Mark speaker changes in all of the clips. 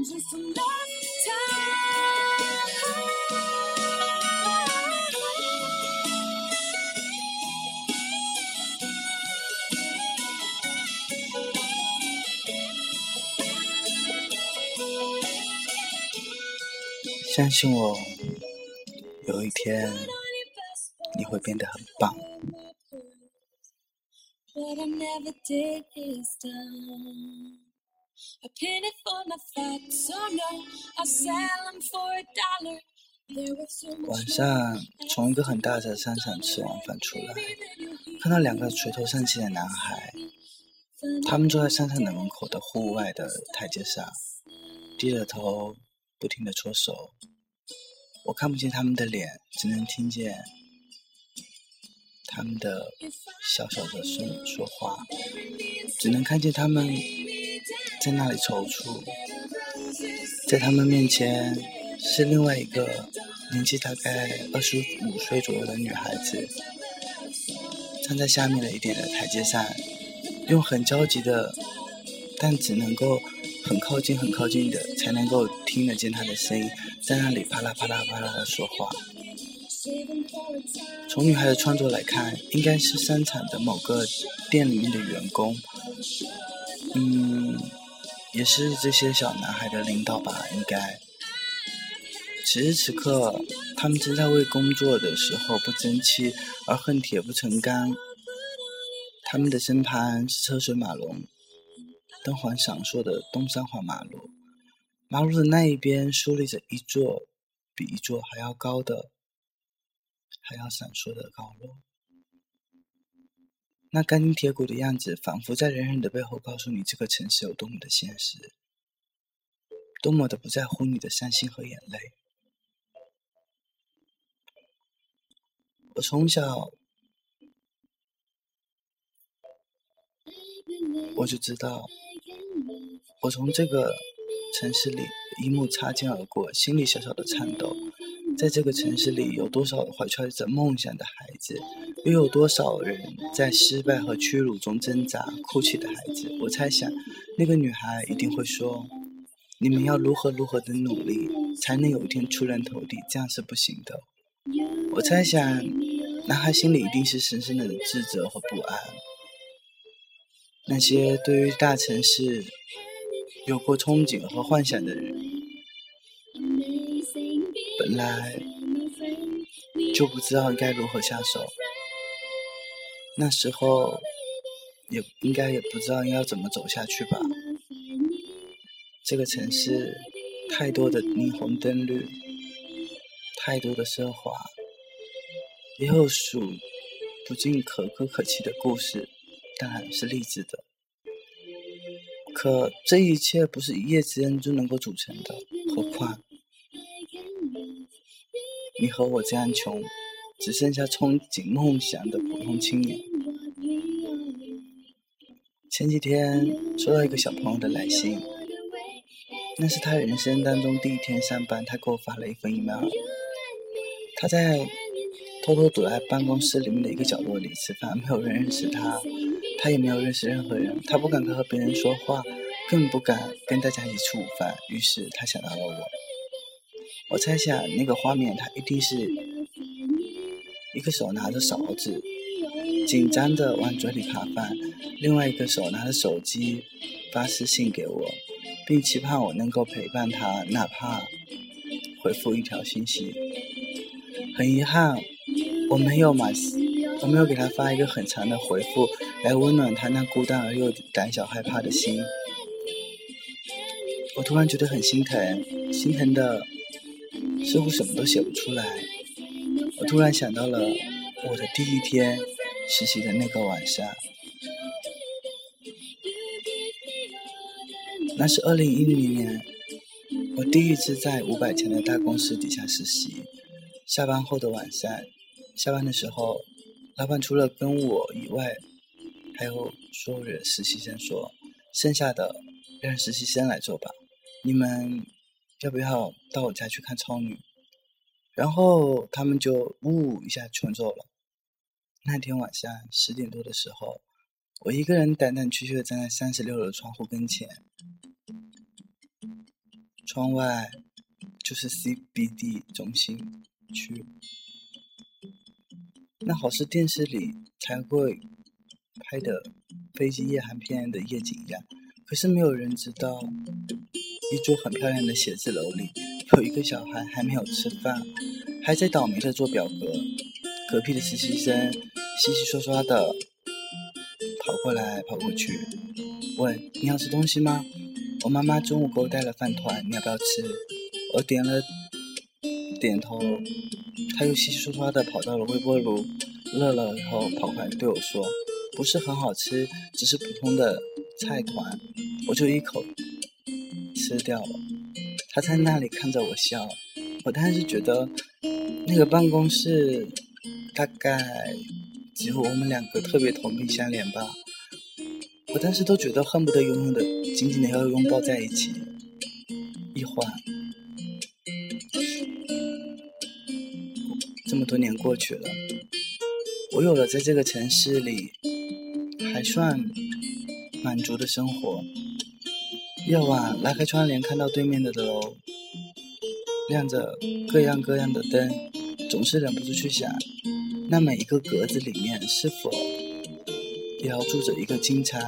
Speaker 1: 相信我，有一天你会变得很棒。
Speaker 2: I painted for my facts, so no, I'll sell them for a dollar. There was so much
Speaker 1: 晚上从一个很大的商场吃完饭出来，看到两个垂头丧气的男孩，他们坐在商场的门口的户外的台阶上，低着头，不停的搓手。我看不见他们的脸，只能听见他们的小小的声说话，只能看见他们在那里踌躇。在他们面前是另外一个年纪大概二十五岁左右的女孩子，站在下面的一点的台阶上，用很焦急的，但只能够很靠近、很靠近的才能够听得见她的声音，在那里啪啦啪啦啪啦的说话。从女孩的穿着来看，应该是商场的某个店里面的员工，嗯，也是这些小男孩的领导吧，应该。此时此刻，他们正在为工作的时候不争气而恨铁不成钢。他们的身旁是车水马龙、灯环闪烁的东三环马路，马路的那一边竖立着一座比一座还要高的、还要闪烁的高楼。那钢筋铁骨的样子，仿佛在人人的背后告诉你这个城市有多么的现实，多么的不在乎你的伤心和眼泪。我从小我就知道，我从这个城市里一幕擦肩而过，心里小小的颤抖。在这个城市里，有多少怀揣着梦想的孩子，又有多少人在失败和屈辱中挣扎、哭泣的孩子？我猜想，那个女孩一定会说：“你们要如何如何的努力，才能有一天出人头地？这样是不行的。”我猜想，男孩心里一定是深深的自责和不安。那些对于大城市有过憧憬和幻想的人，本来就不知道该如何下手。那时候也应该也不知道要怎么走下去吧。这个城市太多的霓虹灯绿，太多的奢华，也有数不尽可歌可泣的故事，当然是励志的。可这一切不是一夜之间就能够组成的，何况你和我这样穷，只剩下憧憬梦想的普通青年。前几天收到一个小朋友的来信，那是他人生当中第一天上班，他给我发了一份 email。他在偷偷躲在办公室里面的一个角落里吃饭，没有人认识他，他也没有认识任何人，他不敢和别人说话，更不敢跟大家一起吃午饭。于是他想到了我。我猜想那个画面，他一定是一个手拿着勺子，紧张的往嘴里扒饭，另外一个手拿着手机发私信给我，并期盼我能够陪伴他，哪怕回复一条信息。很遗憾，我没有马，我没有给他发一个很长的回复，来温暖他那孤单而又胆小害怕的心。我突然觉得很心疼，心疼的似乎什么都写不出来。我突然想到了我的第一天实习的那个晚上，那是二零一零年，我第一次在五百强的大公司底下实习。下班后的晚上，下班的时候，老板除了跟我以外，还有所有的实习生说，剩下的让实习生来做吧。你们要不要到我家去看超女？然后他们就呜一下全走了。那天晚上十点多的时候，我一个人胆胆怯怯的站在三十六楼窗户跟前，窗外就是 CBD 中心区，那好似电视里才会拍的飞机夜航片的夜景一样。可是没有人知道，一座很漂亮的写字楼里，有一个小孩还没有吃饭，还在倒霉的做表格。隔壁的实习生稀稀疏疏的跑过来跑过去，问：“你要吃东西吗？我妈妈中午给我带了饭团，你要不要吃？”我点了点头，他又稀稀疏疏的跑到了微波炉，热了以后跑回来对我说：“不是很好吃，只是普通的菜团。”我就一口吃掉了，他在那里看着我笑，我当时觉得那个办公室大概只有我们两个特别同病相怜吧，我当时都觉得恨不得永远的紧紧的要拥抱在一起。一晃，这么多年过去了，我有了在这个城市里还算满足的生活。夜晚拉开窗帘，看到对面的楼亮着各样各样的灯，总是忍不住去想：那每一个格子里面，是否也要住着一个经常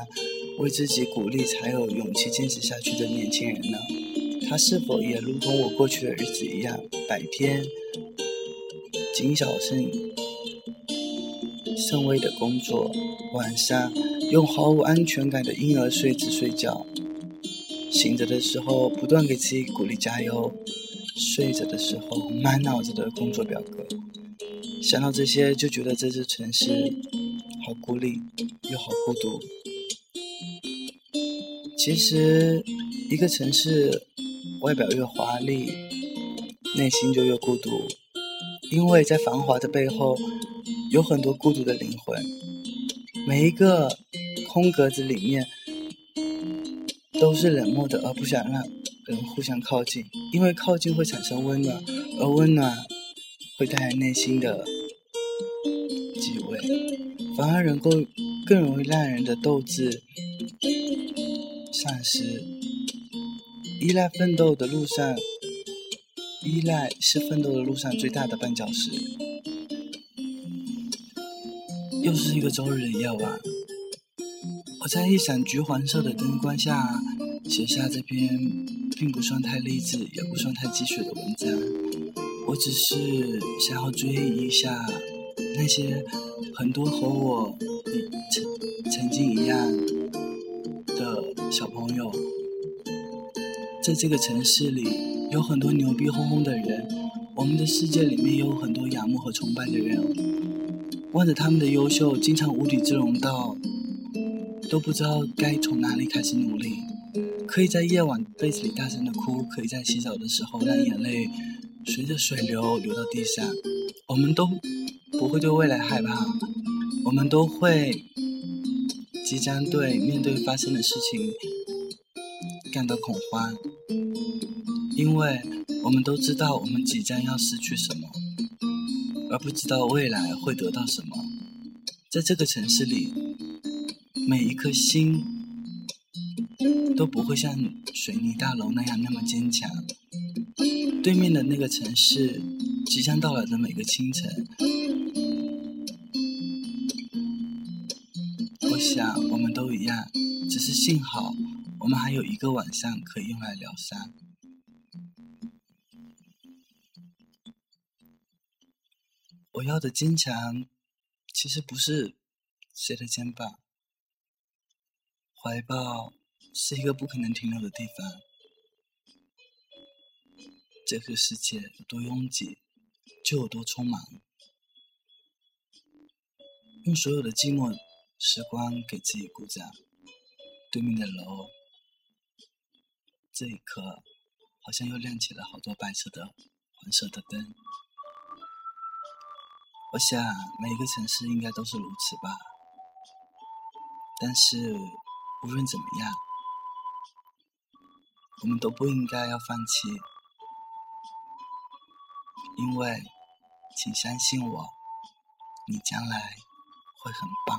Speaker 1: 为自己鼓励才有勇气坚持下去的年轻人呢？他是否也如同我过去的日子一样，白天谨小慎慎微的工作，晚上用毫无安全感的婴儿睡姿睡觉？醒着的时候不断给自己鼓励加油，睡着的时候满脑子的工作表格。想到这些就觉得这座城市好孤立又好孤独。其实一个城市外表越华丽，内心就越孤独，因为在繁华的背后有很多孤独的灵魂。每一个空格子里面。都是冷漠的，而不想让人互相靠近，因为靠近会产生温暖，而温暖会带来内心的，反而能够更容易让人的斗志丧失。依赖奋斗的路上，依赖是奋斗的路上最大的绊脚石。又是一个周日的夜晚。我在一盏橘黄色的灯光下写下这篇并不算太励志，也不算太鸡血的文章。我只是想要追忆一下那些很多和我曾曾经一样的小朋友，在这个城市里有很多牛逼哄哄的人，我们的世界里面也有很多仰慕和崇拜的人，望着他们的优秀，经常无地自容到。都不知道该从哪里开始努力，可以在夜晚被子里大声的哭，可以在洗澡的时候让眼泪随着水流流到地上。我们都不会对未来害怕，我们都会即将对面对发生的事情感到恐慌，因为我们都知道我们即将要失去什么，而不知道未来会得到什么。在这个城市里。每一颗心都不会像水泥大楼那样那么坚强。对面的那个城市，即将到来的每个清晨，幸好我们还有一个晚上可以用来疗伤。我要的坚强，其实不是谁的肩膀。怀抱是一个不可能停留的地方。这个世界有多拥挤，就有多匆忙。用所有的寂寞时光给自己鼓掌。对面的楼，这一刻好像又亮起了好多白色的、黄色的灯。我想每一个城市应该都是如此吧。但是。无论怎么样，我们都不应该要放弃，因为，请相信我，你将来会很棒。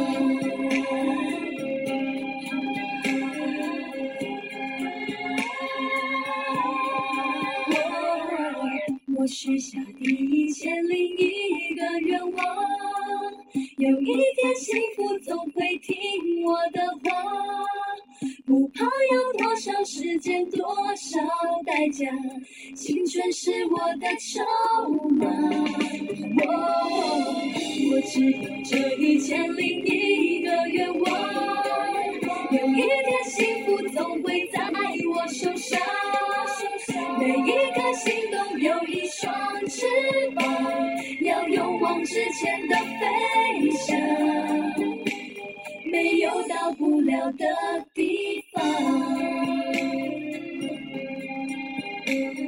Speaker 2: 的筹码。我我只有这一千零一个愿望，有一天幸福总会在我手上，每一颗心都有一。双翅膀，要勇往直前的飞翔，没有到不了的。